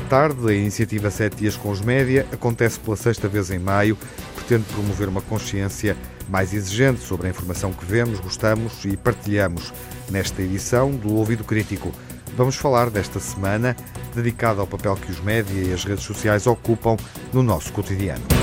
Boa tarde. A iniciativa Sete Dias com os Média acontece pela sexta vez em maio. Pretende promover uma consciência mais exigente sobre a informação que vemos, gostamos e partilhamos. Nesta edição do Ouvido Crítico, vamos falar desta semana dedicada ao papel que os média e as redes sociais ocupam no nosso cotidiano.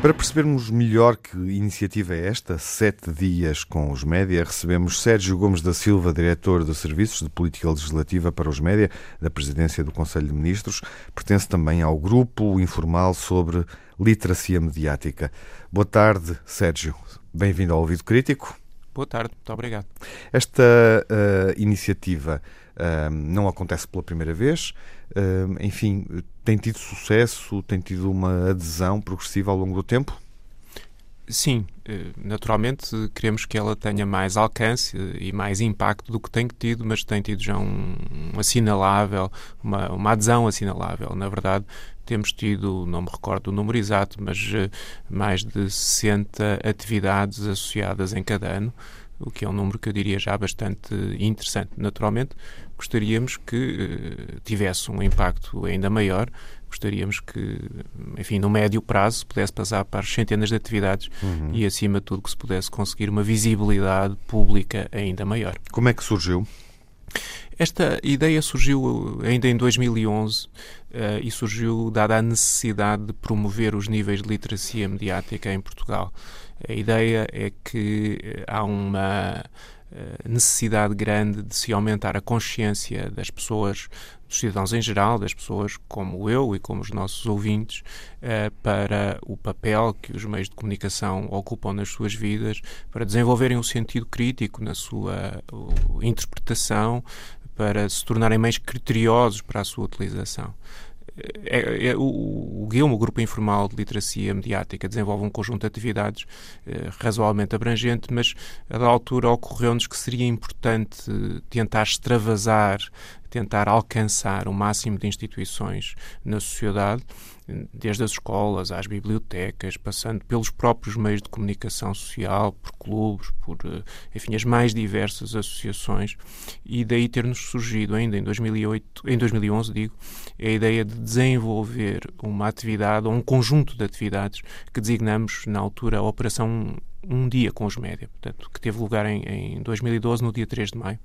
Para percebermos melhor que iniciativa é esta, Sete Dias com os Média, recebemos Sérgio Gomes da Silva, diretor de Serviços de Política Legislativa para os Média, da Presidência do Conselho de Ministros. Pertence também ao grupo informal sobre literacia mediática. Boa tarde, Sérgio. Bem-vindo ao Ouvido Crítico. Boa tarde, muito obrigado. Esta uh, iniciativa não acontece pela primeira vez. Enfim, tem tido sucesso, tem tido uma adesão progressiva ao longo do tempo? Sim, eh, naturalmente queremos que ela tenha mais alcance e mais impacto do que tem tido, mas tem tido já um, um assinalável, uma, uma adesão assinalável. Na verdade, temos tido, não me recordo o número exato, mas eh, mais de 60 atividades associadas em cada ano, o que é um número que eu diria já bastante interessante. Naturalmente, gostaríamos que uh, tivesse um impacto ainda maior, gostaríamos que, enfim, no médio prazo pudesse passar para as centenas de atividades uhum. e, acima de tudo, que se pudesse conseguir uma visibilidade pública ainda maior. Como é que surgiu? Esta ideia surgiu ainda em 2011 uh, e surgiu dada a necessidade de promover os níveis de literacia mediática em Portugal. A ideia é que eh, há uma necessidade grande de se aumentar a consciência das pessoas, dos cidadãos em geral, das pessoas como eu e como os nossos ouvintes, eh, para o papel que os meios de comunicação ocupam nas suas vidas, para desenvolverem um sentido crítico na sua interpretação, para se tornarem mais criteriosos para a sua utilização. É, é, o, o o Grupo Informal de Literacia Mediática, desenvolve um conjunto de atividades eh, razoavelmente abrangente, mas a da altura ocorreu-nos que seria importante tentar extravasar, tentar alcançar o máximo de instituições na sociedade desde as escolas às bibliotecas, passando pelos próprios meios de comunicação social, por clubes, por, eh, enfim, as mais diversas associações, e daí ter-nos surgido ainda em 2008, em 2011, digo, a ideia de desenvolver uma atividade ou um conjunto de atividades que designamos na altura a Operação Um Dia com os Média, portanto, que teve lugar em, em 2012, no dia 3 de maio.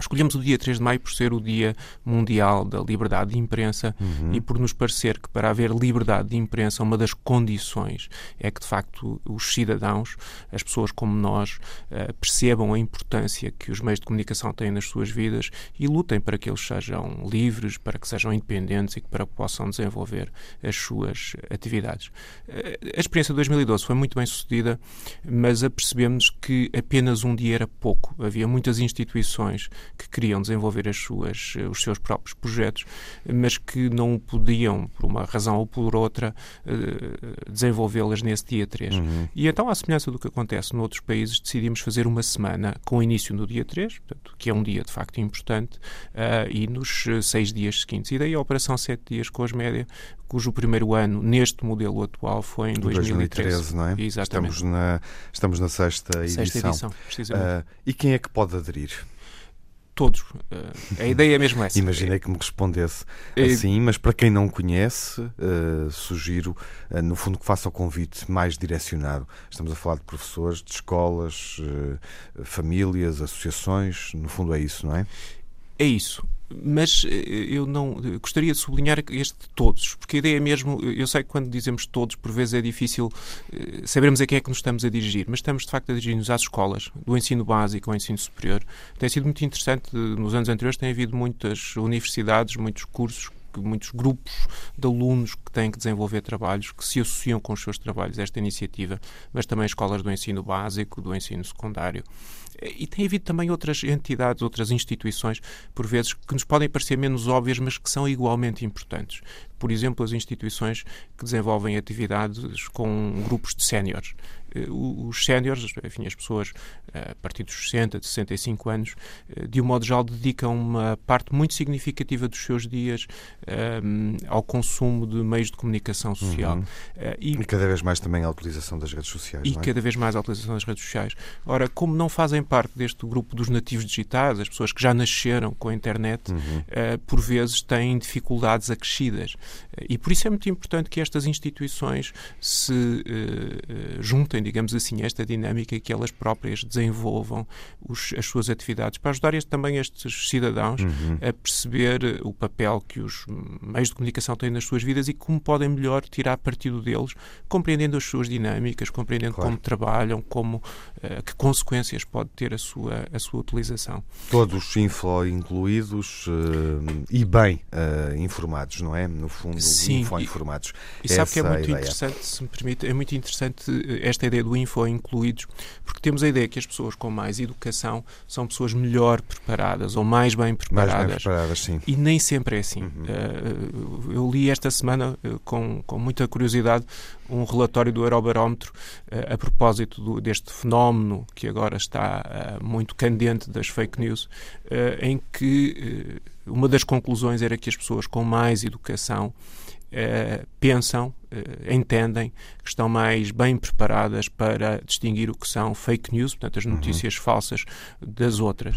Escolhemos o dia 3 de maio por ser o Dia Mundial da Liberdade de Imprensa uhum. e por nos parecer que para haver liberdade de imprensa, uma das condições é que, de facto, os cidadãos, as pessoas como nós, uh, percebam a importância que os meios de comunicação têm nas suas vidas e lutem para que eles sejam livres, para que sejam independentes e que para que possam desenvolver as suas atividades. Uh, a experiência de 2012 foi muito bem sucedida, mas apercebemos que apenas um dia era pouco. Havia muitas instituições que queriam desenvolver as suas, os seus próprios projetos, mas que não podiam, por uma razão ou por outra, eh, desenvolvê-las nesse dia 3. Uhum. E então, à semelhança do que acontece noutros países, decidimos fazer uma semana com início no dia 3, portanto, que é um dia de facto importante, uh, e nos seis dias seguintes. E daí a Operação Sete Dias com as médias, cujo primeiro ano neste modelo atual foi em 2013. 2013 não é? Exatamente. Estamos na, estamos na sexta, sexta edição. edição uh, e quem é que pode aderir? Todos. Uh, a ideia é mesmo essa. Imaginei que me respondesse é... assim, mas para quem não conhece, uh, sugiro, uh, no fundo, que faça o convite mais direcionado. Estamos a falar de professores, de escolas, famílias, associações, no fundo é isso, não é? É isso mas eh, eu não gostaria de sublinhar este todos, porque a ideia é mesmo, eu sei que quando dizemos todos, por vezes é difícil eh, sabermos a quem é que nos estamos a dirigir, mas estamos de facto a dirigir-nos às escolas, do ensino básico ao ensino superior. Tem sido muito interessante, nos anos anteriores tem havido muitas universidades, muitos cursos muitos grupos de alunos que têm que desenvolver trabalhos, que se associam com os seus trabalhos a esta iniciativa, mas também escolas do ensino básico, do ensino secundário. E tem havido também outras entidades, outras instituições, por vezes, que nos podem parecer menos óbvias, mas que são igualmente importantes. Por exemplo, as instituições que desenvolvem atividades com grupos de séniores. Os séniores, enfim, as pessoas a partir dos 60, de 65 anos, de um modo geral, dedicam uma parte muito significativa dos seus dias um, ao consumo de meios de comunicação social. Uhum. E, e, cada vez mais também a utilização das redes sociais. E é? cada vez mais a utilização das redes sociais. Ora, como não fazem parte deste grupo dos nativos digitais, as pessoas que já nasceram com a internet, uhum. uh, por vezes têm dificuldades acrescidas. E por isso é muito importante que estas instituições se uh, juntem, digamos assim, esta dinâmica que elas próprias desenvolvam os, as suas atividades para ajudar este, também estes cidadãos uhum. a perceber o papel que os meios de comunicação têm nas suas vidas e como podem melhor tirar partido deles, compreendendo as suas dinâmicas, compreendendo claro. como trabalham, como uh, que consequências pode ter a sua, a sua utilização. Todos info incluídos uh, e bem uh, informados, não é? No fundo, Sim, info informados. E, e sabe que é muito interessante, se me permite, é muito interessante esta ideia do info incluídos, porque temos a ideia que as pessoas com mais educação são pessoas melhor preparadas ou mais bem preparadas. Mais bem preparadas, sim. E nem sempre é assim. Uhum. eu li esta semana com, com muita curiosidade um relatório do Eurobarómetro a propósito do, deste fenómeno que agora está muito candente das fake news, em que uma das conclusões era que as pessoas com mais educação pensam, entendem que estão mais bem preparadas para distinguir o que são fake news, portanto, as uhum. notícias uhum. falsas das outras.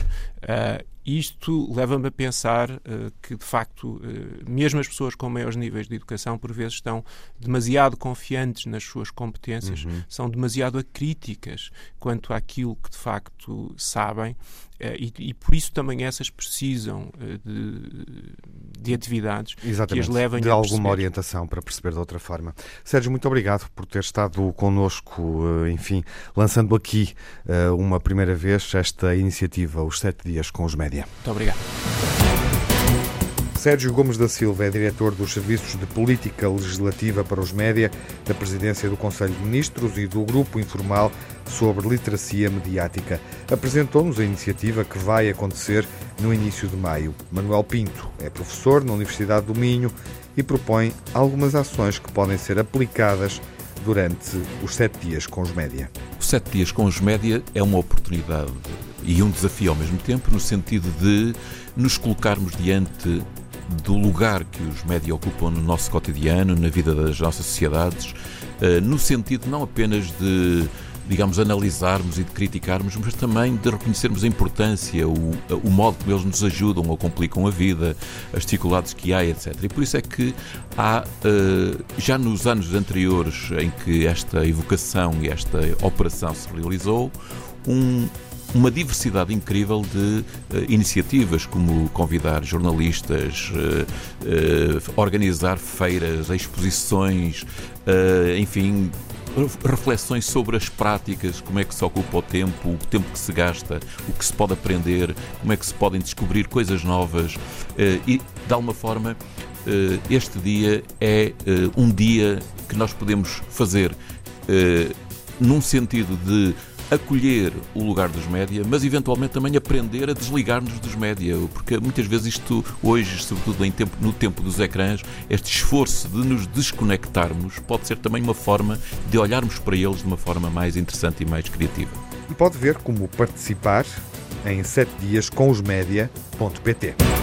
Isto leva-me a pensar uh, que, de facto, uh, mesmo as pessoas com maiores níveis de educação, por vezes, estão demasiado confiantes nas suas competências, uhum. são demasiado acríticas quanto àquilo que, de facto, sabem, uh, e, e, por isso também essas precisam de, de atividades Exatamente, que as levem de a alguma orientação para perceber de outra forma. Sérgio, muito obrigado por ter estado connosco, enfim, lançando aqui uma primeira vez esta iniciativa, os sete dias com os. Média. Muito obrigado. Sérgio Gomes da Silva é diretor dos Serviços de Política Legislativa para os Média, da Presidência do Conselho de Ministros e do Grupo Informal sobre Literacia Mediática. Apresentou-nos a iniciativa que vai acontecer no início de maio. Manuel Pinto é professor na Universidade do Minho e propõe algumas ações que podem ser aplicadas durante os sete dias com os média. Os sete dias com os média é uma oportunidade e um desafio ao mesmo tempo, no sentido de nos colocarmos diante do lugar que os média ocupam no nosso cotidiano, na vida das nossas sociedades, eh, no sentido não apenas de digamos, analisarmos e de criticarmos, mas também de reconhecermos a importância, o, o modo como eles nos ajudam ou complicam a vida, as dificuldades que há, etc. E por isso é que há, eh, já nos anos anteriores em que esta evocação e esta operação se realizou, um, uma diversidade incrível de uh, iniciativas, como convidar jornalistas, uh, uh, organizar feiras, exposições, enfim, reflexões sobre as práticas, como é que se ocupa o tempo, o tempo que se gasta, o que se pode aprender, como é que se podem descobrir coisas novas. E, de alguma forma, este dia é um dia que nós podemos fazer num sentido de acolher o lugar dos média, mas eventualmente também aprender a desligar-nos dos média, porque muitas vezes isto, hoje, sobretudo em tempo, no tempo dos ecrãs, este esforço de nos desconectarmos pode ser também uma forma de olharmos para eles de uma forma mais interessante e mais criativa. E pode ver como participar em 7 dias com os média.pt.